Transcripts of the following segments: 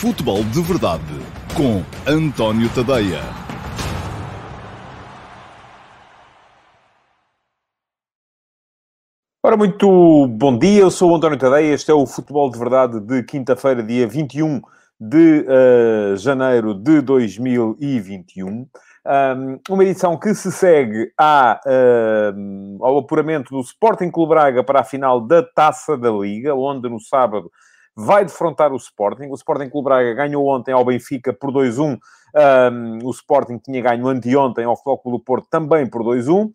Futebol de Verdade com António Tadeia. Ora, muito bom dia, eu sou o António Tadeia, este é o Futebol de Verdade de quinta-feira, dia 21 de uh, janeiro de 2021. Um, uma edição que se segue à, uh, ao apuramento do Sporting Clube Braga para a final da Taça da Liga, onde no sábado vai defrontar o Sporting. O Sporting Clube Braga ganhou ontem ao Benfica por 2-1. Um, o Sporting tinha ganho anteontem ao Futebol do Porto também por 2-1. Uh,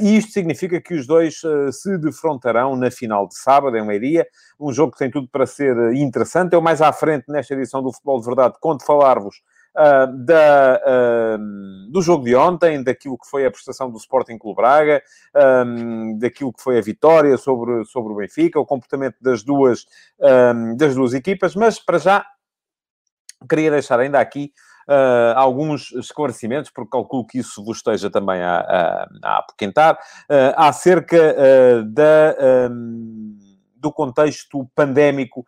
e isto significa que os dois uh, se defrontarão na final de sábado, em Leiria. Um jogo que tem tudo para ser uh, interessante. Eu mais à frente, nesta edição do Futebol de Verdade, conto falar-vos Uh, da, uh, do jogo de ontem, daquilo que foi a prestação do Sporting Clube Braga, um, daquilo que foi a vitória sobre, sobre o Benfica, o comportamento das duas, um, das duas equipas, mas para já queria deixar ainda aqui Uh, alguns esclarecimentos, porque calculo que isso vos esteja também a, a, a apoquentar, uh, acerca uh, da, um, do contexto pandémico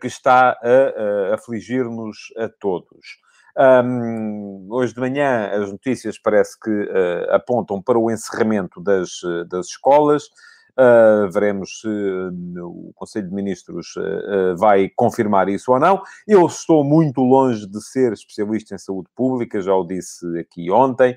que está a, afligir-nos a todos. Um, hoje de manhã as notícias parece que uh, apontam para o encerramento das, das escolas. Uh, veremos se uh, o Conselho de Ministros uh, vai confirmar isso ou não. Eu estou muito longe de ser especialista em saúde pública, já o disse aqui ontem.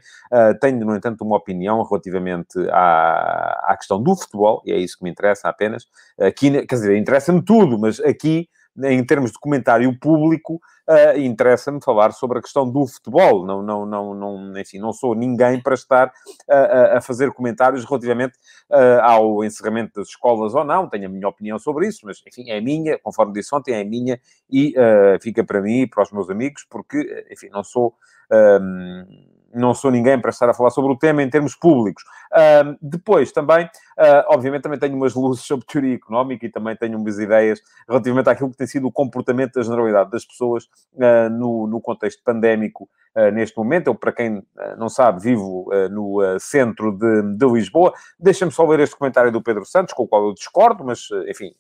tenho, no entanto, uma opinião relativamente à, à questão do futebol, e é isso que me interessa apenas. Aqui, quer dizer, interessa-me tudo, mas aqui em termos de comentário público, uh, interessa-me falar sobre a questão do futebol. Não, não, não, não, enfim, não sou ninguém para estar uh, a fazer comentários relativamente uh, ao encerramento das escolas ou não. Tenho a minha opinião sobre isso, mas, enfim, é minha, conforme disse ontem, é minha e fica para mim e para os meus amigos, porque, enfim, não sou não sou ninguém para estar a falar sobre o tema em termos públicos. Uh, depois, também, uh, obviamente, também tenho umas luzes sobre teoria económica e também tenho umas ideias relativamente àquilo que tem sido o comportamento da generalidade das pessoas uh, no, no contexto pandémico neste momento. Eu, para quem não sabe, vivo no centro de, de Lisboa. Deixa-me só ler este comentário do Pedro Santos, com o qual eu discordo, mas, enfim,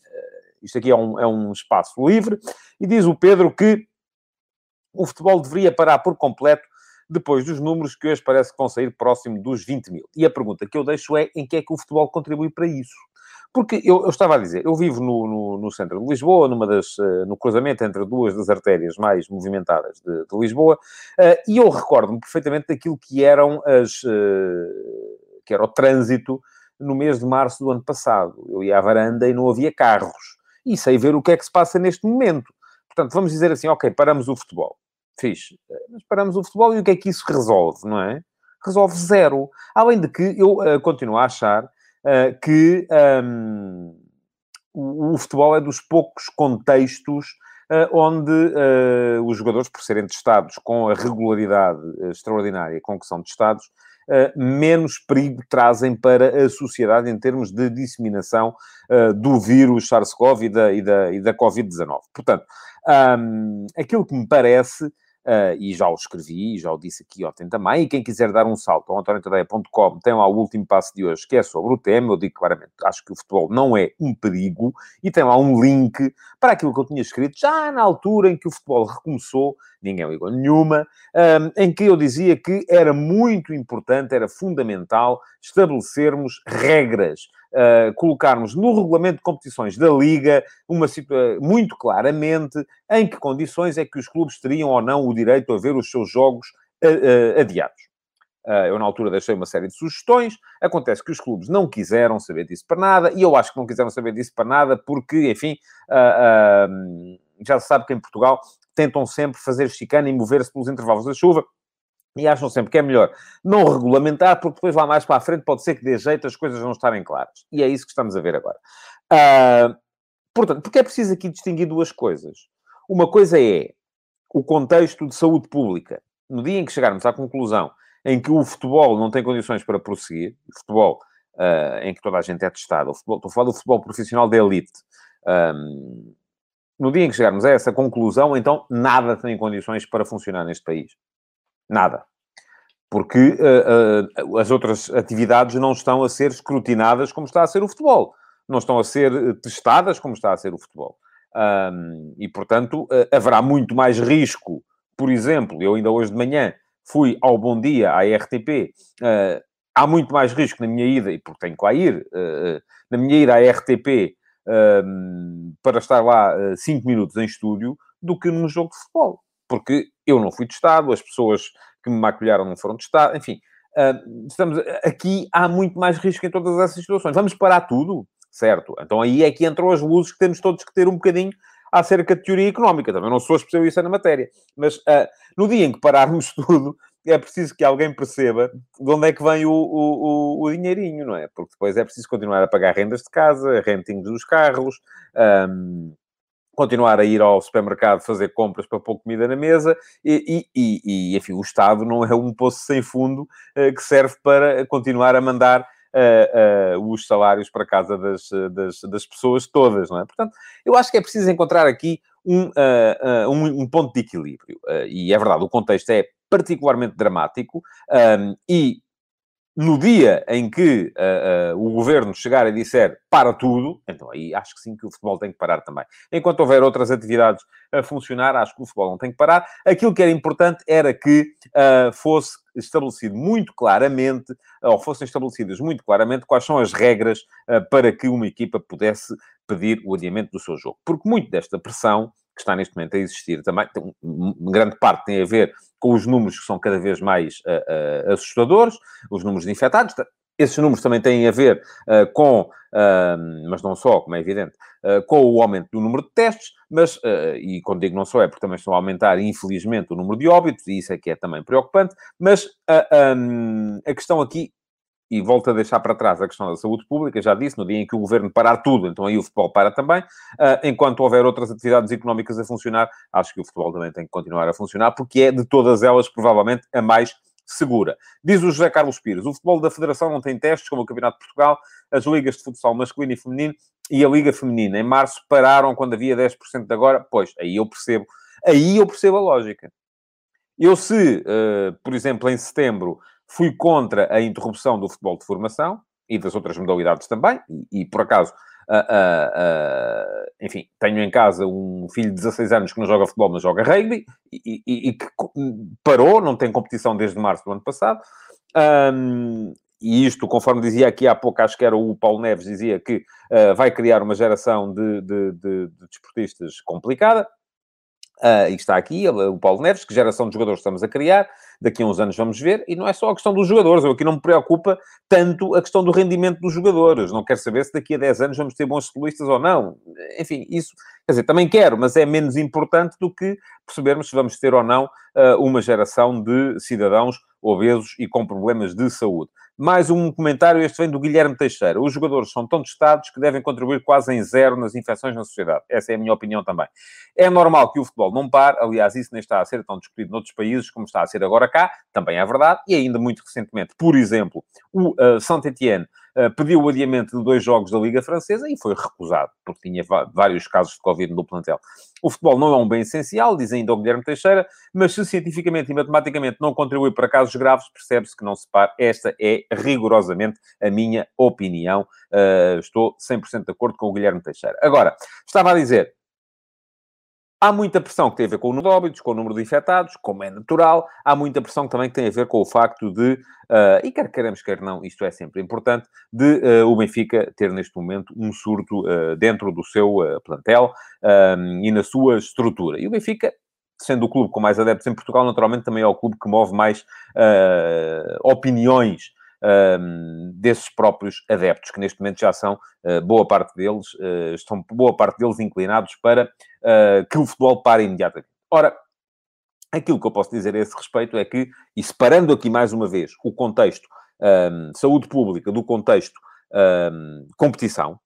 isto aqui é um, é um espaço livre. E diz o Pedro que o futebol deveria parar por completo depois dos números que hoje parece que vão sair próximo dos 20 mil. E a pergunta que eu deixo é em que é que o futebol contribui para isso? Porque eu, eu estava a dizer, eu vivo no, no, no, centro de Lisboa, numa das, uh, no cruzamento entre duas das artérias mais movimentadas de, de Lisboa, uh, e eu recordo-me perfeitamente daquilo que eram as, uh, que era o trânsito no mês de março do ano passado. Eu ia à varanda e não havia carros. E sei ver o que é que se passa neste momento. Portanto, vamos dizer assim, ok, paramos o futebol. Fixe. Mas paramos o futebol e o que é que isso resolve, não é? Resolve zero. Além de que eu uh, continuo a achar uh, que um, o, o, futebol é dos poucos contextos uh, onde os jogadores, por serem testados com a regularidade extraordinária com que são testados, menos perigo trazem para a sociedade em termos de disseminação do vírus SARS-CoV e da, da, da Covid-19. Portanto, um, aquilo que me parece Uh, e já o escrevi, já o disse aqui ontem também, e quem quiser dar um salto ao antoniotadeia.com tem lá o último passo de hoje, que é sobre o tema, eu digo claramente, acho que o futebol não é um perigo, e tem lá um link para aquilo que eu tinha escrito já na altura em que o futebol recomeçou, ninguém ligou nenhuma, um, em que eu dizia que era muito importante, era fundamental estabelecermos regras, uh, colocarmos no regulamento de competições da Liga uma situação muito claramente em que condições é que os clubes teriam ou não o direito a ver os seus jogos uh, adiados. eu, na altura, deixei uma série de sugestões. Acontece que os clubes não quiseram saber disso para nada, e eu acho que não quiseram saber disso para nada porque, enfim, já se sabe que em Portugal tentam sempre fazer chicane e mover-se pelos intervalos da chuva e acham sempre que é melhor não regulamentar, porque depois lá mais para a frente pode ser que dê jeito as coisas não estarem claras. E é isso que estamos a ver agora. Uh, portanto, porque é preciso aqui distinguir duas coisas. Uma coisa é o contexto de saúde pública. No dia em que chegarmos à conclusão em que o futebol não tem condições para prosseguir, o futebol uh, em que toda a gente é testada, estou a falar do futebol profissional da elite, um, no dia em que chegarmos a essa conclusão, então nada tem condições para funcionar neste país. Nada. Porque uh, uh, as outras atividades não estão a ser escrutinadas como está a ser o futebol. Não estão a ser testadas como está a ser o futebol. Um, e, portanto, uh, haverá muito mais risco. Por exemplo, eu ainda hoje de manhã fui ao Bom Dia, à RTP. Há muito mais risco na minha ida, e porque tenho que lá ir, na minha ida à RTP para estar lá 5 minutos em estúdio, do que num jogo de futebol. Porque eu não fui testado, as pessoas que me maculharam não foram testadas, enfim. estamos aqui, há muito mais risco em todas essas situações. Vamos parar tudo? certo? Então aí é que entram as luzes que temos todos que ter um bocadinho acerca de teoria económica. Também não sou especialista na matéria, mas uh, no dia em que pararmos tudo, é preciso que alguém perceba de onde é que vem o, o, o, dinheirinho, não é? Porque depois é preciso continuar a pagar rendas de casa, renting dos carros, um, continuar a ir ao supermercado fazer compras para pôr comida na mesa e, e, e, enfim, o Estado não é um poço sem fundo uh, que serve para continuar a mandar uh, uh, os salários para casa das, das, das, pessoas todas, não é? Portanto, eu acho que é preciso encontrar aqui um, uh, um, um, ponto de equilíbrio. e é verdade, o contexto é particularmente dramático um, e no dia em que uh, uh, o governo chegar e disser para tudo, então aí acho que sim que o futebol tem que parar também. Enquanto houver outras atividades a funcionar, acho que o futebol não tem que parar. Aquilo que era importante era que uh, fosse estabelecido muito claramente, ou fossem estabelecidas muito claramente, quais são as regras para que uma equipa pudesse pedir o adiamento do seu jogo. Porque muito desta pressão que está neste momento a existir também, tem, grande parte tem a ver com os números que são cada vez mais uh, uh, assustadores, os números de infectados. Esses números também têm a ver uh, com, mas não só, como é evidente, com o aumento do número de testes, mas, e quando digo não só é porque também estão a aumentar, infelizmente, o número de óbitos, e isso é que é também preocupante, mas um, a questão aqui e volto a deixar para trás a questão da saúde pública, já disse, no dia em que o governo parar tudo, então aí o futebol para também. Uh, enquanto houver outras atividades económicas a funcionar, acho que o futebol também tem que continuar a funcionar, porque é de todas elas, provavelmente, a mais segura. Diz o José Carlos Pires, o futebol da Federação não tem testes, como o Campeonato de Portugal, as ligas de futsal masculino e feminino e a Liga Feminina em março pararam quando havia 10% de agora. Pois, aí eu percebo, aí eu percebo a lógica. Eu se, uh, por exemplo, em setembro Fui contra a interrupção do futebol de formação e das outras modalidades também, e, e por acaso, uh, uh, uh, enfim, tenho em casa um filho de 16 anos que não joga futebol, mas joga rugby, e, e, e que parou, não tem competição desde março do ano passado. Um, e isto, conforme dizia aqui há pouco, acho que era o Paulo Neves, dizia que vai criar uma geração de, de, de, de desportistas complicada. Uh, e está aqui o Paulo Neves, que geração de jogadores estamos a criar, daqui a uns anos vamos ver, e não é só a questão dos jogadores, eu aqui não me preocupa tanto a questão do rendimento dos jogadores, não quero saber se daqui a 10 anos vamos ter bons futebolistas ou não, enfim, isso, quer dizer, também quero, mas é menos importante do que percebermos se vamos ter ou não uh, uma geração de cidadãos obesos e com problemas de saúde. Mais um comentário, este vem do Guilherme Teixeira. Os jogadores são tão testados que devem contribuir quase em zero nas infecções na sociedade. Essa é a minha opinião também. É normal que o futebol não pare, aliás, isso nem está a ser tão discutido noutros países como está a ser agora cá, também é verdade, e ainda muito recentemente, por exemplo, o uh, Saint-Étienne pediu o adiamento de dois jogos da Liga Francesa e foi recusado, porque tinha vários casos de Covid no plantel. O futebol não é um bem essencial, diz ainda o Guilherme Teixeira, mas se cientificamente e matematicamente não contribui para casos graves, percebe-se que não se para. Esta é rigorosamente a minha opinião. Uh, estou 100% de acordo com o Guilherme Teixeira. Agora, estava a dizer, Há muita pressão que tem a ver com o número de óbitos, com o número de infectados, como é natural. Há muita pressão também que tem a ver com o facto de, uh, e quer queremos, quer não, isto é sempre importante, de uh, o Benfica ter neste momento um surto uh, dentro do seu plantel e na sua estrutura. E o Benfica, sendo o clube com mais adeptos em Portugal, naturalmente também é o clube que move mais opiniões um, desses próprios adeptos, que neste momento já são, uh, boa parte deles, uh, estão boa parte deles inclinados para uh, que o futebol pare imediatamente. Ora, aquilo que eu posso dizer a esse respeito é que, e separando aqui mais uma vez o contexto um, saúde pública do contexto um, competição,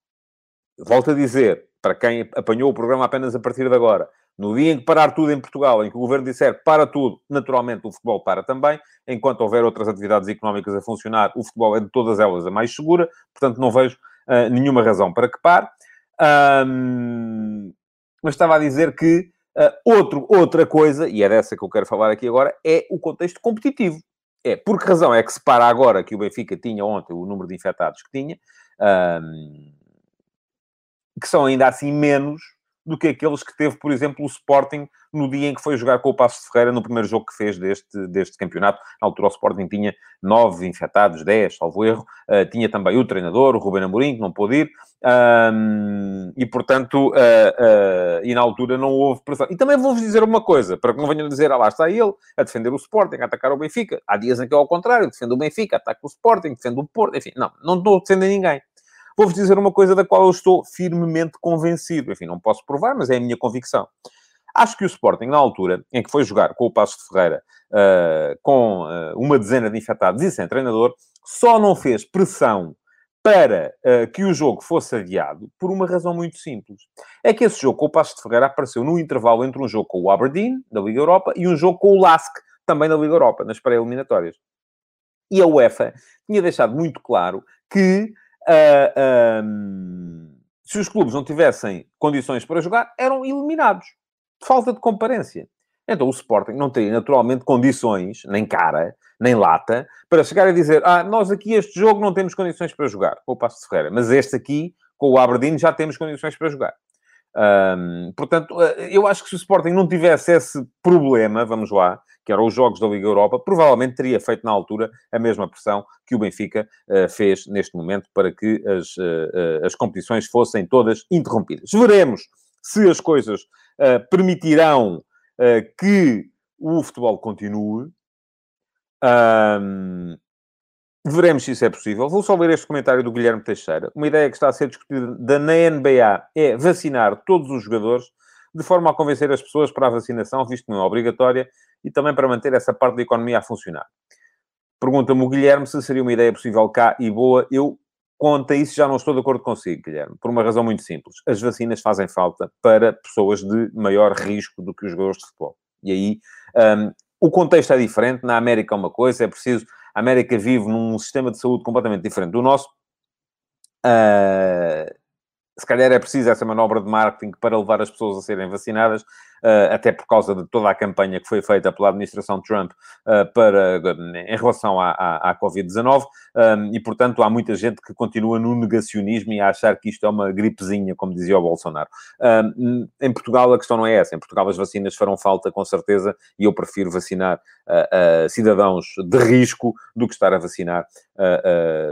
volto a dizer, para quem apanhou o programa apenas a partir de agora, no dia em que parar tudo em Portugal, em que o governo disser para tudo, naturalmente o futebol para também. Enquanto houver outras atividades económicas a funcionar, o futebol é de todas elas a mais segura. Portanto, não vejo uh, nenhuma razão para que pare. Um, mas estava a dizer que uh, outro, outra coisa, e é dessa que eu quero falar aqui agora, é o contexto competitivo. É, por que razão é que se para agora que o Benfica tinha ontem o número de infectados que tinha, um, que são ainda assim menos do que aqueles que teve, por exemplo, o Sporting no dia em que foi jogar com o Passo de Ferreira no primeiro jogo que fez deste, deste campeonato. Na altura o Sporting tinha nove infectados, dez, salvo erro. Uh, tinha também o treinador, o Ruben Amorim, que não pôde ir. Um, e, portanto, uh, uh, e na altura não houve pressão. E também vou-vos dizer uma coisa, para que não venham dizer, ah, lá está ele, a defender o Sporting, a atacar o Benfica. Há dias em que é ao contrário, defende o Benfica, ataca o Sporting, defende o Porto, enfim, não, não estou a defender ninguém. Vou-vos dizer uma coisa da qual eu estou firmemente convencido. Enfim, não posso provar, mas é a minha convicção. Acho que o Sporting, na altura em que foi jogar com o Passo de Ferreira, uh, com uh, uma dezena de infectados e sem treinador, só não fez pressão para uh, que o jogo fosse adiado por uma razão muito simples. É que esse jogo com o Passo de Ferreira apareceu no intervalo entre um jogo com o Aberdeen, da Liga Europa, e um jogo com o LASK, também da Liga Europa, nas pré-eliminatórias. E a UEFA tinha deixado muito claro que se os clubes não tivessem condições para jogar, eram eliminados. Falta de comparência. Então o Sporting não teria naturalmente condições, nem cara, nem lata, para chegar a dizer: ah, nós aqui este jogo não temos condições para jogar, com o Passo de Ferreira, mas este aqui, com o Aberdeen, já temos condições para jogar. Portanto, eh, eu acho que se o Sporting não tivesse esse problema, vamos lá, que eram os jogos da Liga Europa, provavelmente teria feito na altura a mesma pressão que o Benfica uh, fez neste momento para que as, uh, as competições fossem todas interrompidas. Veremos se as coisas permitirão que o futebol continue. Um, veremos se isso é possível. Vou só ler este comentário do Guilherme Teixeira. Uma ideia que está a ser discutida na NBA é vacinar todos os jogadores de forma a convencer as pessoas para a vacinação, visto que não é obrigatória, e também para manter essa parte da economia a funcionar. Pergunta-me o Guilherme se seria uma ideia possível cá e boa. Eu, quanto a isso, já não estou de acordo consigo, Guilherme, por uma razão muito simples. As vacinas fazem falta para pessoas de maior risco do que os jogadores de futebol. E aí, um, o contexto é diferente. Na América é uma coisa, é preciso... A América vive num sistema de saúde completamente diferente do nosso. Uh, se calhar é preciso essa manobra de marketing para levar as pessoas a serem vacinadas, até por causa de toda a campanha que foi feita pela administração Trump uh, para, em relação à, à, à Covid-19, um, e portanto há muita gente que continua no negacionismo e a achar que isto é uma gripezinha, como dizia o Bolsonaro. Um, em Portugal a questão não é essa, em Portugal as vacinas farão falta com certeza, e eu prefiro vacinar uh, cidadãos de risco do que estar a vacinar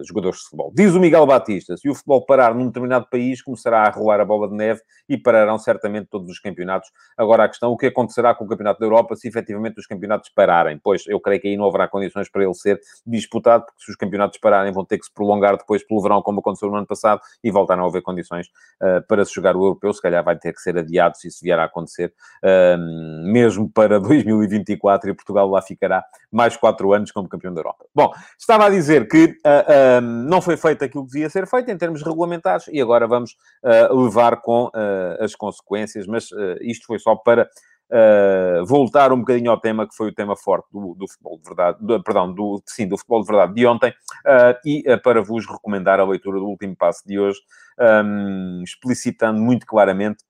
jogadores de futebol. Diz o Miguel Batista, se o futebol parar num determinado país, começará a rolar a bola de neve e pararão certamente todos os campeonatos. Agora, Agora a questão, o que acontecerá com o Campeonato da Europa se efetivamente os campeonatos pararem? Pois eu creio que aí não haverá condições para ele ser disputado, porque se os campeonatos pararem vão ter que se prolongar depois pelo verão, como aconteceu no ano passado, e voltar a haver condições uh, para se jogar o europeu. Se calhar vai ter que ser adiado se isso vier a acontecer, uh, mesmo para 2024, e Portugal lá ficará mais quatro anos como campeão da Europa. Bom, estava a dizer que uh, não foi feito aquilo que devia ser feito em termos regulamentares, e agora vamos levar com as consequências, mas isto foi só para uh, voltar um bocadinho ao tema que foi o tema forte do, do futebol de verdade, do, perdão, do, sim, do futebol de verdade de ontem, uh, e uh, para vos recomendar a leitura do último passo de hoje, um, explicitando muito claramente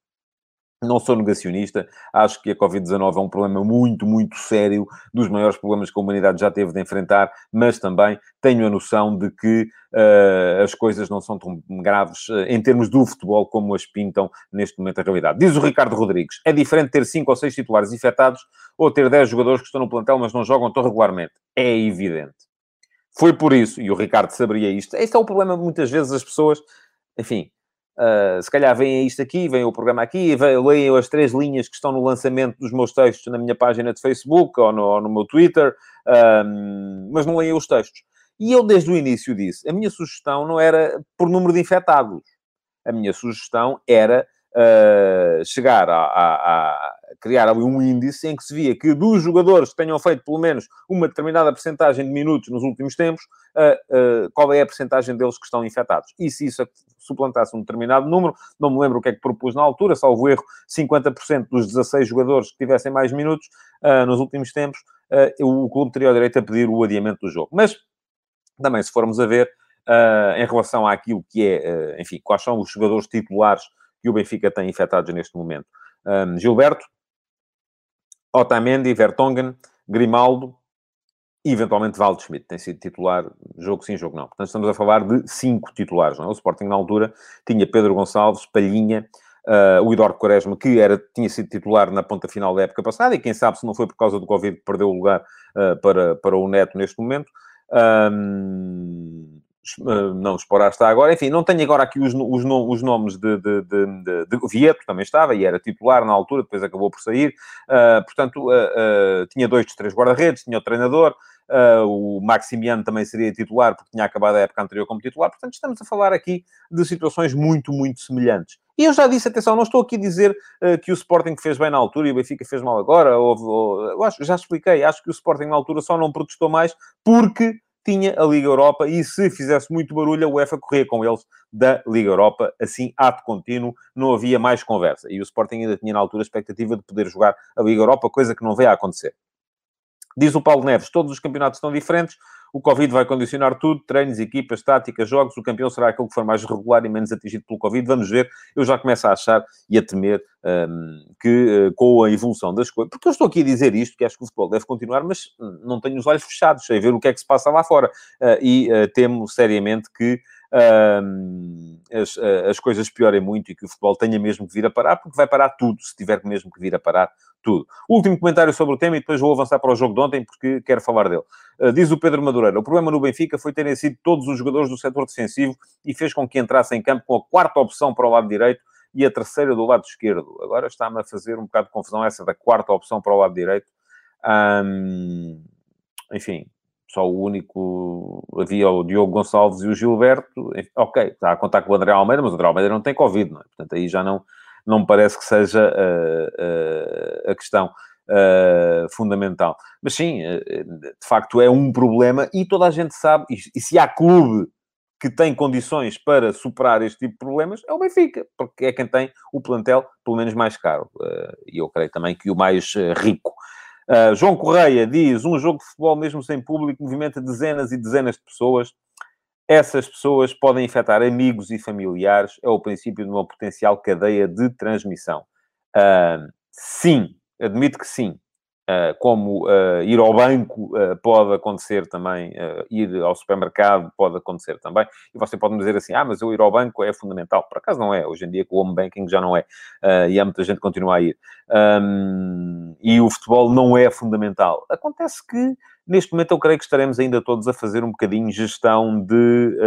não sou negacionista, acho que a Covid-19 é um problema muito, muito sério, dos maiores problemas que a humanidade já teve de enfrentar, mas também tenho a noção de que uh, as coisas não são tão graves uh, em termos do futebol como as pintam neste momento a realidade. Diz o Ricardo Rodrigues, é diferente ter 5 ou 6 titulares infectados ou ter 10 jogadores que estão no plantel, mas não jogam tão regularmente. É evidente. Foi por isso, e o Ricardo saberia isto, este é o problema muitas vezes as pessoas, enfim, Uh, se calhar veem isto aqui, veem o programa aqui, leem as três linhas que estão no lançamento dos meus textos na minha página de Facebook ou no, ou no meu Twitter, mas não leem os textos. E eu, desde o início, disse: a minha sugestão não era por número de infectados. A minha sugestão era uh, chegar a, a, criar ali um índice em que se via que dos jogadores que tenham feito pelo menos uma determinada percentagem de minutos nos últimos tempos, uh, uh, qual é a percentagem deles que estão infectados. E se isso suplantasse um determinado número, não me lembro o que é que propus na altura, salvo erro, 50% dos 16 jogadores que tivessem mais minutos nos últimos tempos, o clube teria o direito a pedir o adiamento do jogo. Mas, também, se formos a ver, em relação àquilo que é, enfim, quais são os jogadores titulares que o Benfica tem infectados neste momento. Um, Gilberto, Otamendi, Vertonghen, Grimaldo e eventualmente Waldschmidt. Tem sido titular jogo sim, jogo não. Portanto, estamos a falar de cinco titulares. Não é? O Sporting, na altura, tinha Pedro Gonçalves, Palhinha, uh, o Eduardo Quaresma, que era, tinha sido titular na ponta final da época passada, e quem sabe se não foi por causa do Covid que perdeu o lugar uh, para, para o Neto neste momento. Um, não, Esporar está agora. Enfim, não tenho agora aqui os, os, os nomes de, de, de, de, Vieto, também estava, e era titular na altura, depois acabou por sair. Uh, portanto, uh, uh, tinha dois dos três guarda-redes, tinha o treinador. o Maximiano também seria titular, porque tinha acabado a época anterior como titular. Portanto, estamos a falar aqui de situações muito, muito semelhantes. E eu já disse, atenção, não estou aqui a dizer que o Sporting fez bem na altura e o Benfica fez mal agora. Ou, ou, acho, já expliquei, acho que o Sporting na altura só não protestou mais porque tinha a Liga Europa e se fizesse muito barulho, a UEFA corria com eles da Liga Europa, assim, ato contínuo, não havia mais conversa. E o Sporting ainda tinha na altura a expectativa de poder jogar a Liga Europa, coisa que não veio a acontecer. Diz o Paulo Neves, todos os campeonatos estão diferentes, o Covid vai condicionar tudo, treinos, equipas, táticas, jogos. O campeão será aquele que for mais regular e menos atingido pelo Covid. Vamos ver. Eu já começo a achar e a temer um, que uh, com a evolução das coisas... Porque eu estou aqui a dizer isto, que acho que o futebol deve continuar, mas não tenho os olhos fechados, sei ver o que é que se passa lá fora. Uh, e uh, temo seriamente que as, as coisas piorem muito e que o futebol tenha mesmo que vir a parar, porque vai parar tudo, se tiver mesmo que vir a parar tudo. Último comentário sobre o tema e depois vou avançar para o jogo de ontem porque quero falar dele. Uh, diz o Pedro Madureira, o problema no Benfica foi terem sido todos os jogadores do setor defensivo e fez com que entrasse em campo com a quarta opção para o lado direito e a terceira do lado esquerdo. Agora está-me a fazer um bocado de confusão essa da quarta opção para o lado direito. Um, enfim, só o único. Havia o Diogo Gonçalves e o Gilberto. Ok, está a contar com o André Almeida, mas o André Almeida não tem Covid, não é? Portanto, aí já não, não me parece que seja uh, uh, a questão. Uh, fundamental. Mas sim, de facto é um problema e toda a gente sabe, e, e, se há clube que tem condições para superar este tipo de problemas, é o Benfica, porque é quem tem o plantel, pelo menos, mais caro. E eu creio também que o mais rico. Uh, João Correia diz: um jogo de futebol, mesmo sem público, movimenta dezenas e dezenas de pessoas. Essas pessoas podem infectar amigos e familiares. É o princípio de uma potencial cadeia de transmissão. Uh, sim, admito que sim. Uh, como uh, ir ao banco uh, pode acontecer também, ir ao supermercado pode acontecer também, e você pode me dizer assim, ah, mas eu ir ao banco é fundamental. Por acaso não é, hoje em dia com o home banking já não é, e há muita gente que continua a ir. Um, e o futebol não é fundamental. Acontece que, neste momento, eu creio que estaremos ainda todos a fazer um bocadinho gestão de...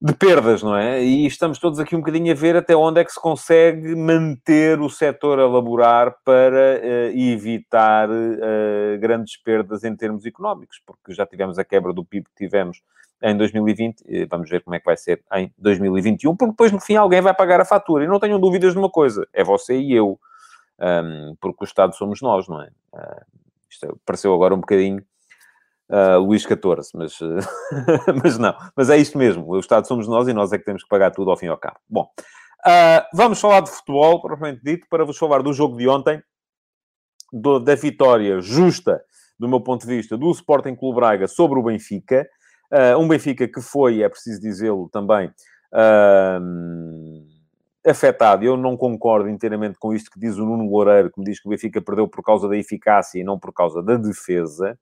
De perdas, não é? E estamos todos aqui um bocadinho a ver até onde é que se consegue manter o setor a laborar para uh, evitar uh, grandes perdas em termos económicos, porque já tivemos a quebra do PIB que tivemos em 2020, vamos ver como é que vai ser em 2021, porque depois no fim alguém vai pagar a fatura. E não tenham dúvidas de uma coisa, é você e eu, um, porque o Estado somos nós, não é? Uh, isto pareceu agora um bocadinho uh, Luís XIV, mas, uh, mas não. Mas é isto mesmo, o Estado somos nós e nós é que temos que pagar tudo ao fim e ao cabo. Bom, uh, vamos falar de futebol, propriamente dito, para vos falar do jogo de ontem, do, da vitória justa, do meu ponto de vista, do Sporting Clube Braga sobre o Benfica. Uh, um Benfica que foi, é preciso dizê-lo também, afetado. Eu não concordo inteiramente com isto que diz o Nuno Loureiro, que me diz que o Benfica perdeu por causa da eficácia e não por causa da defesa.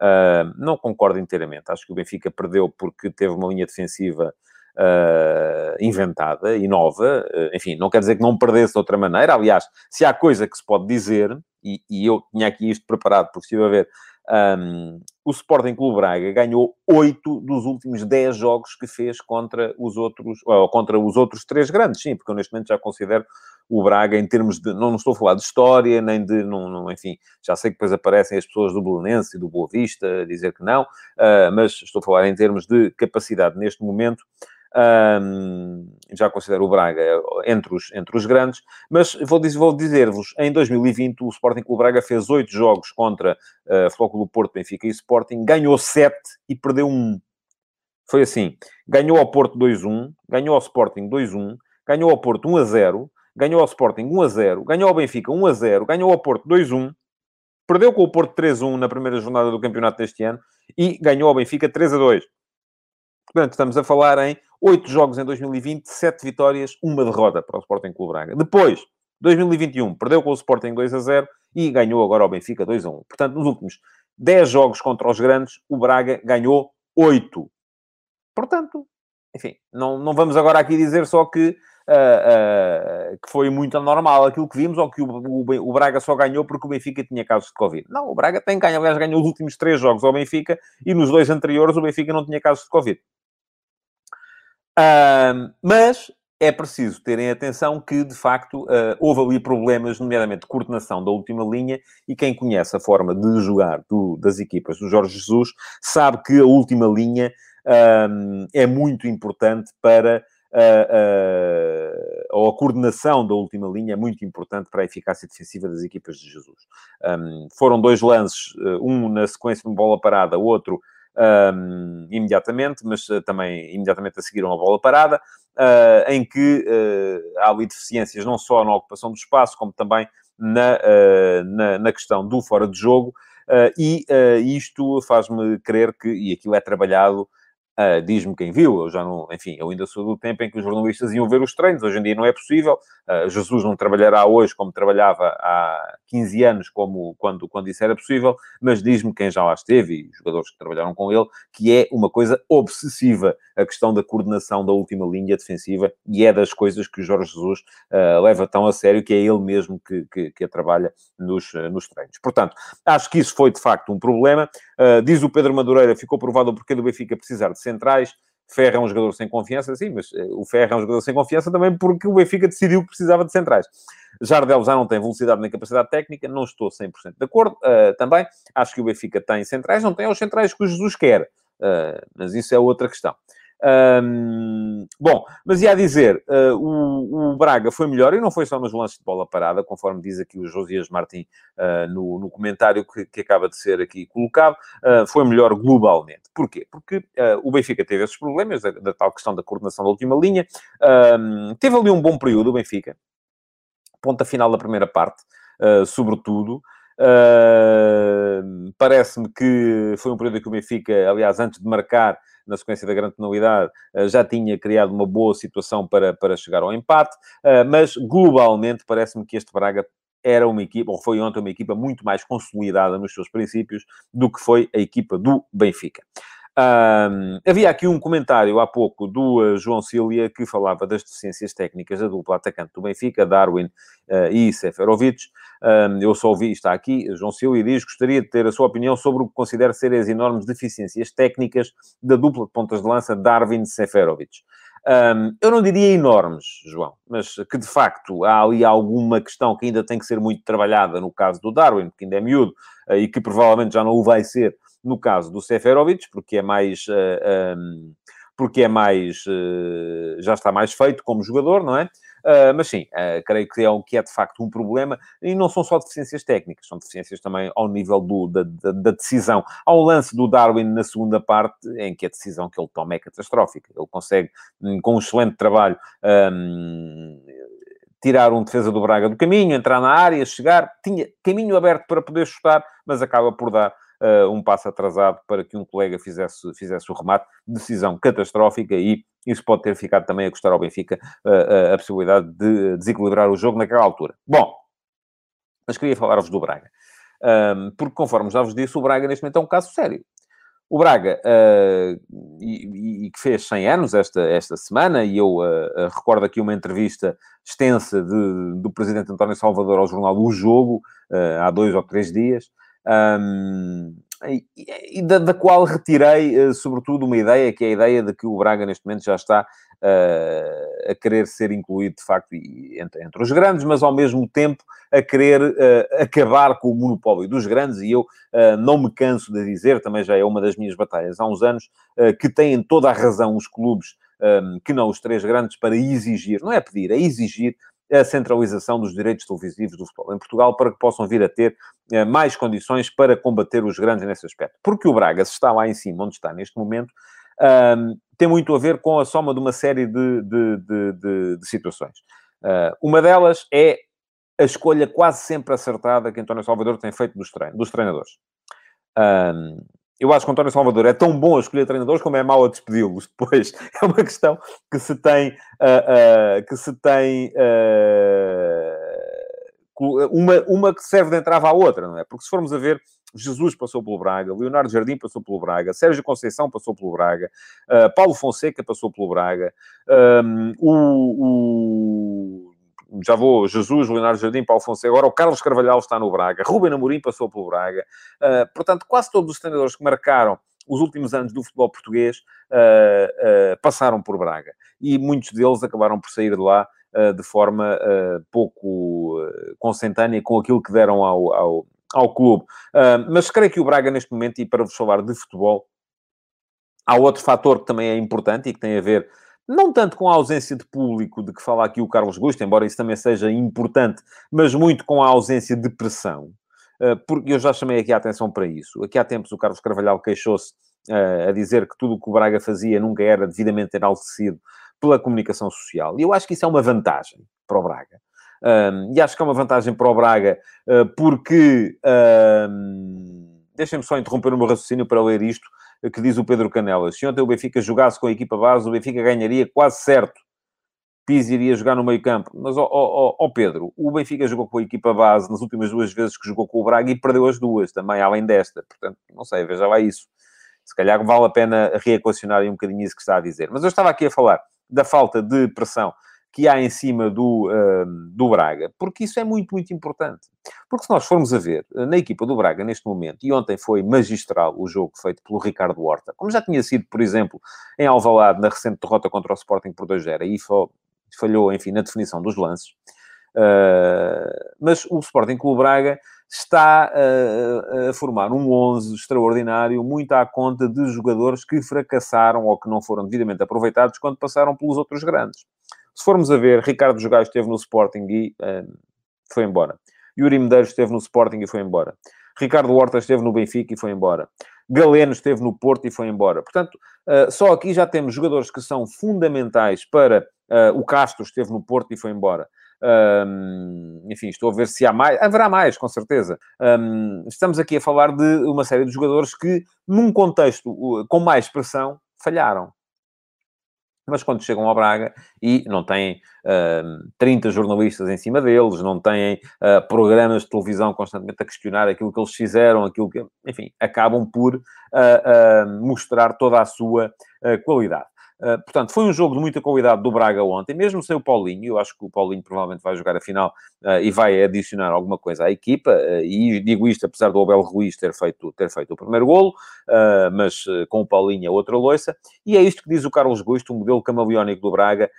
Uh, não concordo inteiramente. Acho que o Benfica perdeu porque teve uma linha defensiva uh, inventada e nova. Uh, enfim, não quer dizer que não perdesse de outra maneira. Aliás, se há coisa que se pode dizer, e, e eu tinha aqui isto preparado porque estive a ver, um, o Sporting Clube Braga ganhou oito dos últimos dez jogos que fez contra os outros, ou contra os outros três grandes, sim, porque eu neste momento já considero o Braga em termos de, não, não estou a falar de história, nem de, não, não, enfim, já sei que depois aparecem as pessoas do Belenense e do Boa Vista a dizer que não, uh, mas estou a falar em termos de capacidade neste momento, um, já considero o Braga entre os, entre os grandes, mas vou, vou dizer-vos, em 2020 o Sporting Clube Braga fez oito jogos contra uh, Flóculo Porto, Benfica e Sporting, ganhou sete e perdeu um. Foi assim, ganhou ao Porto 2-1, ganhou ao Sporting 2-1, ganhou ao Porto 1-0, ganhou ao Sporting 1-0, ganhou ao Benfica 1-0, ganhou ao Porto 2-1, perdeu com o Porto 3-1 na primeira jornada do campeonato deste ano e ganhou ao Benfica 3-2. Portanto, estamos a falar em oito jogos em 2020, sete vitórias, uma derrota para o Sporting Clube Braga. Depois, 2021, perdeu com o Sporting 2 a 0 e ganhou agora ao Benfica 2 a 1. Portanto, nos últimos 10 jogos contra os grandes, o Braga ganhou 8. Portanto, enfim, não, não vamos agora aqui dizer só que uh, uh, que foi muito anormal aquilo que vimos, ou que o, o, o, Braga só ganhou porque o Benfica tinha casos de Covid. Não, o Braga tem ganho, aliás, ganhou os últimos três jogos ao Benfica e nos dois anteriores o Benfica não tinha casos de Covid. Mas é preciso terem atenção que, de facto, uh, houve ali problemas, nomeadamente de coordenação da última linha, e quem conhece a forma de jogar do, das equipas do Jorge Jesus sabe que a última linha um, é muito importante para. Uh, uh, a coordenação da última linha é muito importante para a eficácia defensiva das equipas de Jesus. Um, foram dois lances, um na sequência de bola parada, outro um, imediatamente, mas uh, também imediatamente a seguir uma bola parada, uh, em que uh, há ali deficiências não só na ocupação do espaço, como também na, na, na, questão do fora de jogo, e isto faz-me crer que, e aquilo é trabalhado Uh, Diz-me quem viu, eu já não, enfim, eu ainda sou do tempo em que os jornalistas iam ver os treinos, hoje em dia não é possível. Uh, Jesus não trabalhará hoje como trabalhava há 15 anos, como quando, quando isso era possível, mas diz-me quem já lá esteve e jogadores que trabalharam com ele, que é uma coisa obsessiva a questão da coordenação da última linha defensiva e é das coisas que o Jorge Jesus uh, leva tão a sério que é ele mesmo que, que, que a trabalha nos, nos treinos. Portanto, acho que isso foi de facto um problema. diz o Pedro Madureira, ficou provado o porquê do Benfica precisar de centrais. Ferro é um jogador sem confiança, sim, mas eh, o Ferro é um jogador sem confiança também porque o Benfica decidiu que precisava de centrais. Jardel já não tem velocidade nem capacidade técnica, não estou 100% de acordo. Uh, também acho que o Benfica tem centrais, não tem os centrais que o Jesus quer, uh, mas isso é outra questão. Um, bom, mas ia dizer, uh, o, o, Braga foi melhor e não foi só nos lances de bola parada, conforme diz aqui o Josias Martins uh, no, no, comentário que, que, acaba de ser aqui colocado, uh, foi melhor globalmente. Porquê? Porque o Benfica teve esses problemas, da, da, tal questão da coordenação da última linha, teve ali um bom período o Benfica, ponta final da primeira parte, sobretudo. Parece-me que foi um período em que o Benfica, aliás, antes de marcar, na sequência da grande penalidade, eh, já tinha criado uma boa situação para, para chegar ao empate, eh, mas globalmente parece-me que este Braga era uma equipa, ou foi ontem uma equipa muito mais consolidada nos seus princípios do que foi a equipa do Benfica. Um, havia aqui um comentário há pouco do uh, João Cília que falava das deficiências técnicas da dupla atacante do Benfica, Darwin uh, e Seferovic. Um, eu só ouvi, está aqui, João Cília diz, gostaria de ter a sua opinião sobre o que considera ser as enormes deficiências técnicas da dupla de pontas de lança Darwin e Seferovic. Um, eu não diria enormes, João, mas que de facto há ali alguma questão que ainda tem que ser muito trabalhada no caso do Darwin, que ainda é miúdo uh, e que provavelmente já não o vai ser no caso do Seferovic, porque é mais. Uh, eh, um, ehm, porque é mais. Uh, já está mais feito como jogador, não é? Uh, mas sim, uh, creio que é, que é de facto um problema, e não são só deficiências técnicas, são deficiências também ao nível do, da, da, da, decisão. Há um lance do Darwin na segunda parte, em que a decisão que ele toma é catastrófica. Ele consegue, hum, com um excelente trabalho, um, tirar um defesa do Braga do caminho, entrar na área, chegar, tinha caminho aberto para poder chutar, mas acaba por dar uh, um passo atrasado para que um colega fizesse, fizesse o remate. Decisão catastrófica e isso pode ter ficado também a custar ao Benfica uh, a possibilidade de desequilibrar o jogo naquela altura. Bom, mas queria falar-vos do Braga. Um, porque, conforme já vos disse, o Braga neste momento é um caso sério. O Braga, uh, e, e, que fez 100 anos esta, esta semana, e eu uh, recordo aqui uma entrevista extensa de, do presidente António Salvador ao jornal O Jogo, uh, há dois ou três dias, um, e, da, da, qual retirei, uh, sobretudo, uma ideia, que é a ideia de que o Braga, neste momento, já está uh, a querer ser incluído, de facto, entre, entre, os grandes, mas, ao mesmo tempo, a querer uh, acabar com o monopólio dos grandes, e eu não me canso de dizer, também já é uma das minhas batalhas há uns anos, que têm toda a razão os clubes, um, que não os três grandes, para exigir, não é pedir, é exigir a centralização dos direitos televisivos do futebol em Portugal para que possam vir a ter eh, mais condições para combater os grandes nesse aspecto. Porque o Braga, se está lá em cima, onde está neste momento, tem muito a ver com a soma de uma série de, de, de, de, de situações. Uh, uma delas é a escolha quase sempre acertada que António Salvador tem feito dos, trein dos treinadores. Eu acho que o António Salvador é tão bom a escolher treinadores como é mau a despedi-los depois. É uma questão que se tem, uh, uh, que se tem uh, uma, uma que serve de entrava à outra, não é? Porque se formos a ver Jesus passou pelo Braga, Leonardo Jardim passou pelo Braga, Sérgio Conceição passou pelo Braga, Paulo Fonseca passou pelo Braga, um, o, o, já vou, Jesus, Leonardo Jardim, Paulo Fonseca, agora o Carlos Carvalhal está no Braga, Ruben Amorim passou pelo Braga, uh, portanto, quase todos os treinadores que marcaram os últimos anos do futebol português uh, uh, passaram por Braga. E muitos deles acabaram por sair de lá de forma pouco consentânea com aquilo que deram ao, ao, ao clube. mas creio que o Braga, neste momento, e para vos falar de futebol, há outro fator que também é importante e que tem a ver não tanto com a ausência de público de que fala aqui o Carlos Gusto, embora isso também seja importante, mas muito com a ausência de pressão. Eh, porque eu já chamei aqui a atenção para isso. Aqui há tempos o Carlos Carvalhal queixou-se uh, a dizer que tudo o que o Braga fazia nunca era devidamente enaltecido pela comunicação social. E eu acho que isso é uma vantagem para o Braga. Um, e acho que é uma vantagem para o Braga uh, porque... Um, Deixem-me só interromper o meu raciocínio para ler isto que diz o Pedro Canelas. Se ontem o Benfica jogasse com a equipa base, o Benfica ganharia quase certo Pizzi iria jogar no meio campo. Mas, ó oh, oh, oh, Pedro, o Benfica jogou com a equipa base nas últimas duas vezes que jogou com o Braga e perdeu as duas também, além desta. Portanto, não sei, veja lá isso. Se calhar vale a pena reequacionar um bocadinho isso que está a dizer. Mas eu estava aqui a falar da falta de pressão que há em cima do, uh, do Braga, porque isso é muito, muito importante. Porque se nós formos a ver, na equipa do Braga, neste momento, e ontem foi magistral o jogo feito pelo Ricardo Horta, como já tinha sido, por exemplo, em Alvalade, na recente derrota contra o Sporting por 2-0, aí falhou, enfim, na definição dos lances. Uh, mas o Sporting Clube Braga está uh, a formar um 11 extraordinário, muito à conta de jogadores que fracassaram ou que não foram devidamente aproveitados quando passaram pelos outros grandes. Se formos a ver, Ricardo Jogai esteve no Sporting e uh, foi embora. Yuri Medeiros esteve no Sporting e foi embora. Ricardo Horta esteve no Benfica e foi embora. Galeno esteve no Porto e foi embora. Portanto, uh, só aqui já temos jogadores que são fundamentais para uh, o Castro, esteve no Porto e foi embora. Um, enfim, estou a ver se há mais. Haverá mais, com certeza. Um, estamos aqui a falar de uma série de jogadores que, num contexto com mais pressão, falharam mas quando chegam ao Braga e não têm uh, 30 jornalistas em cima deles, não têm uh, programas de televisão constantemente a questionar aquilo que eles fizeram, aquilo que, enfim, acabam por uh, mostrar toda a sua qualidade. Uh, portanto, foi um jogo de muita qualidade do Braga ontem, mesmo sem o Paulinho. Eu acho que o Paulinho provavelmente vai jogar a final uh, e vai adicionar alguma coisa à equipa. Uh, e digo isto apesar do Abel Ruiz ter feito, ter feito o primeiro golo, mas com o Paulinho é outra loiça. E é isto que diz o Carlos Gosto, o modelo camaleónico do Braga,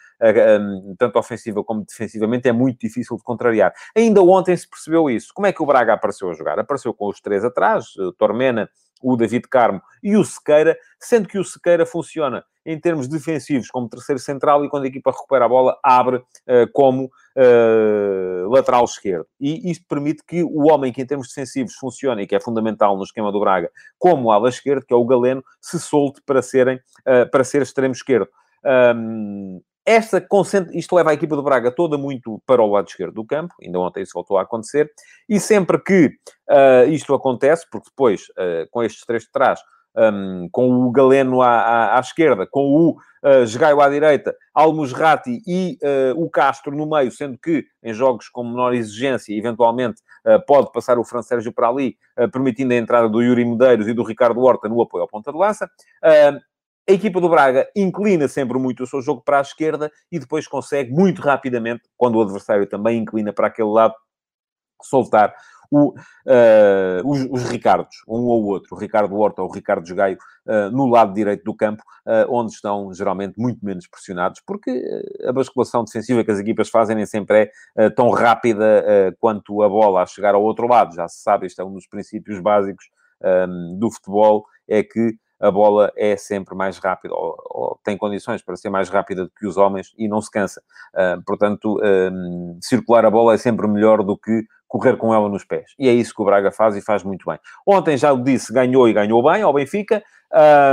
um, tanto ofensiva como defensivamente, é muito difícil de contrariar. Ainda ontem se percebeu isso. Como é que o Braga apareceu a jogar? Apareceu com os três atrás, Tormena, o David Carmo e o Sequeira, sendo que o Sequeira funciona em termos defensivos como terceiro central e quando a equipa recupera a bola abre uh, como uh, lateral esquerdo. E isto permite que o homem que em termos defensivos funciona e que é fundamental no esquema do Braga como ala esquerdo, que é o Galeno, se solte para, serem, uh, para ser extremo esquerdo. Um, esta. Isto leva a equipa do Braga toda muito para o lado esquerdo do campo, ainda ontem isso voltou a acontecer, e sempre que uh, isto acontece, porque depois, uh, com estes três de trás, um, com o Galeno à, à, à esquerda, com o uh, à direita, Almusrati e uh, o Castro no meio, sendo que em jogos com menor exigência, eventualmente uh, pode passar o Fran Sérgio para ali, permitindo a entrada do Yuri Medeiros e do Ricardo Horta no apoio ao ponta de lança. A equipa do Braga inclina sempre muito o seu jogo para a esquerda e depois consegue muito rapidamente, quando o adversário também inclina para aquele lado, soltar o, uh, os, os, Ricardos, um ou outro, o Ricardo Horta ou o Ricardo Jogaio, uh, no lado direito do campo, uh, onde estão geralmente muito menos pressionados, porque a basculação defensiva que as equipas fazem nem sempre é tão rápida quanto a bola a chegar ao outro lado. Já se sabe, este é um dos princípios básicos um, do futebol, é que a bola é sempre mais rápida, ou, ou, tem condições para ser mais rápida do que os homens e não se cansa. Uh, portanto, um, circular a bola é sempre melhor do que correr com ela nos pés. E é isso que o Braga faz e faz muito bem. Ontem, já disse, ganhou e ganhou bem ao Benfica,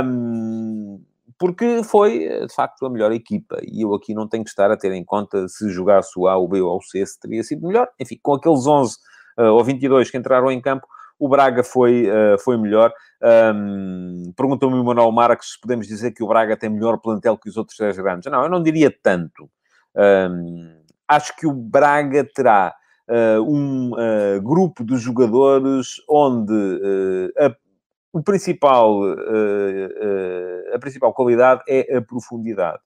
um, porque foi, de facto, a melhor equipa. E eu aqui não tenho que estar a ter em conta se jogasse o A, o B ou o C, se teria sido melhor. Enfim, com aqueles 11 uh, ou 22 que entraram em campo, o Braga foi, uh, foi melhor. Um, Perguntou-me o Manuel Marques se podemos dizer que o Braga tem melhor plantel que os outros três grandes. Não, eu não diria tanto. Um, acho que o Braga terá um grupo de jogadores onde a, o principal, a principal qualidade é a profundidade.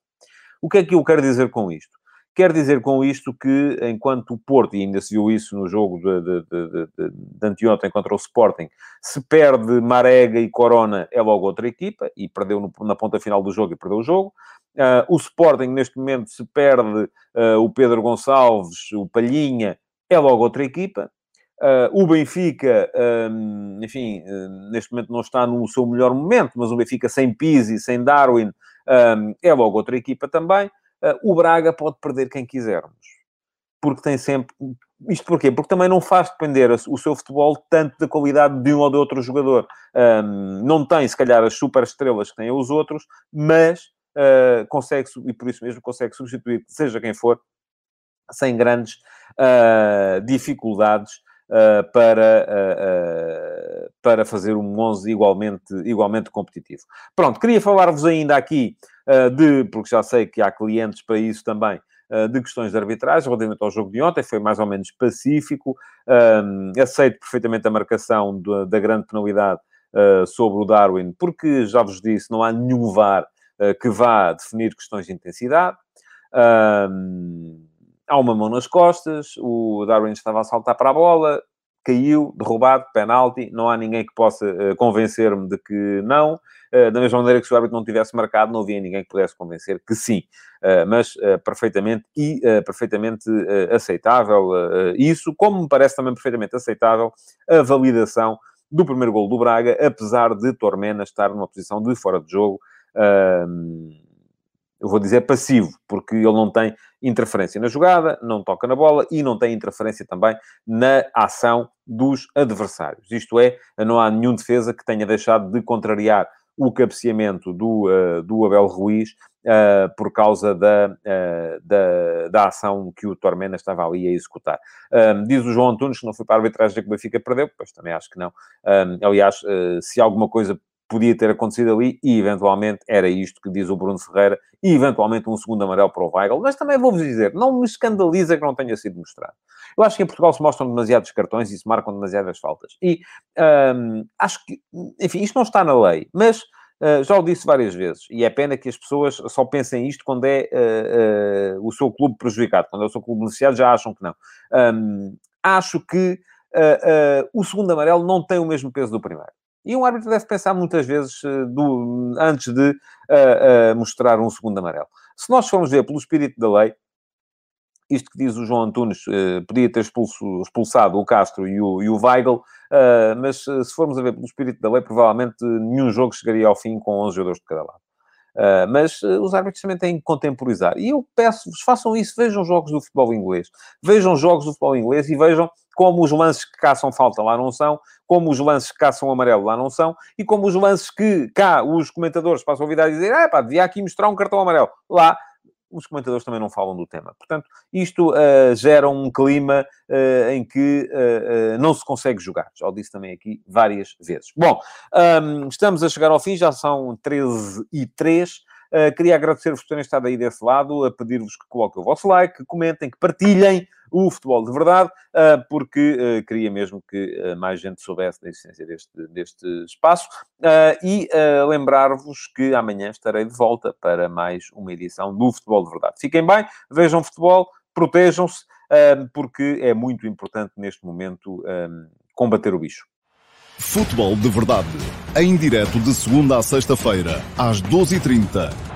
O que é que eu quero dizer com isto? Quer dizer com isto que, enquanto o Porto, e ainda se viu isso no jogo de, de, de, de, de anteontem contra o Sporting, se perde Marega e Corona, é logo outra equipa, e perdeu no, na ponta final do jogo e perdeu o jogo. Uh, o Sporting, neste momento, se perde uh, o Pedro Gonçalves, o Palhinha, é logo outra equipa. Uh, o Benfica, um, enfim, neste momento não está no seu melhor momento, mas o Benfica sem Pizzi, sem Darwin, um, é logo outra equipa também. Uh, o Braga pode perder quem quisermos. Porque tem sempre. Isto porquê? Porque também não faz depender o seu futebol tanto da qualidade de um ou de outro jogador. Não tem, se calhar, as super estrelas que têm os outros, mas uh, consegue, e por isso mesmo consegue substituir, seja quem for, sem grandes uh, dificuldades uh, para, uh, para fazer um 11 igualmente, igualmente competitivo. Pronto, queria falar-vos ainda aqui de, porque já sei que há clientes para isso também, de questões de arbitragem relativamente ao jogo de ontem, foi mais ou menos pacífico, aceito perfeitamente a marcação da grande penalidade sobre o Darwin, porque, já vos disse, não há nenhum VAR que vá definir questões de intensidade. Há uma mão nas costas, o Darwin estava a saltar para a bola, caiu, derrubado, penalti, não há ninguém que possa uh, convencer-me de que não. Uh, da mesma maneira que se o árbitro não tivesse marcado, não havia ninguém que pudesse convencer que sim. Uh, mas perfeitamente e perfeitamente aceitável isso, como me parece também perfeitamente aceitável a validação do primeiro gol do Braga, apesar de Tormena estar numa posição de fora de jogo eu vou dizer passivo, porque ele não tem interferência na jogada, não toca na bola e não tem interferência também na ação dos adversários. Isto é, não há nenhum defesa que tenha deixado de contrariar o cabeceamento do, uh, do Abel Ruiz uh, por causa da, uh, da, da, ação que o Tormena estava ali a executar. diz o João Antunes que não foi para a arbitragem que o Benfica perdeu, pois também acho que não. aliás, se alguma coisa podia ter acontecido ali e, eventualmente, era isto que diz o Bruno Ferreira e, eventualmente, um segundo amarelo para o Weigl. Mas também vou-vos dizer, não me escandaliza que não tenha sido mostrado. Eu acho que em Portugal se mostram demasiados cartões e se marcam demasiadas faltas. E hum, acho que, enfim, isto não está na lei, mas Uh, já o disse várias vezes, e é pena que as pessoas só pensem isto quando é uh, uh, o seu clube prejudicado, quando é o seu clube beneficiado, já acham que não. Um, acho que o segundo amarelo não tem o mesmo peso do primeiro. E um árbitro deve pensar muitas vezes uh, do, antes de uh, uh, mostrar um segundo amarelo. Se nós formos ver pelo espírito da lei, isto que diz o João Antunes, podia ter expulso, expulsado o Castro e o, e o Weigl, mas se formos a ver pelo espírito da lei, provavelmente nenhum jogo chegaria ao fim com 11 jogadores de cada lado. Uh, mas uh, os árbitros também têm que contemporizar. E eu peço-vos, façam isso, vejam jogos do futebol inglês. Vejam jogos do futebol inglês e vejam como os lances que caçam falta lá não são, como os lances que caçam amarelo lá não são, e como os lances que cá os comentadores passam a vida a dizer, ah, pá, devia aqui mostrar um cartão amarelo. Lá os comentadores também não falam do tema. Portanto, isto uh, gera um clima uh, em que uh, não se consegue jogar. Já o disse também aqui várias vezes. Bom, um, estamos a chegar ao fim, já são 13 e 3. queria agradecer-vos por terem estado aí desse lado, a pedir-vos que coloquem o vosso like, que comentem, que partilhem o futebol de verdade, ah, porque ah, queria mesmo que ah, mais gente soubesse da existência deste, deste espaço. E lembrar-vos que amanhã estarei de volta para mais uma edição do Futebol de Verdade. Fiquem bem, vejam futebol, protejam-se, porque é muito importante neste momento combater o bicho. Futebol de Verdade, em direto de segunda a sexta-feira, às 12h30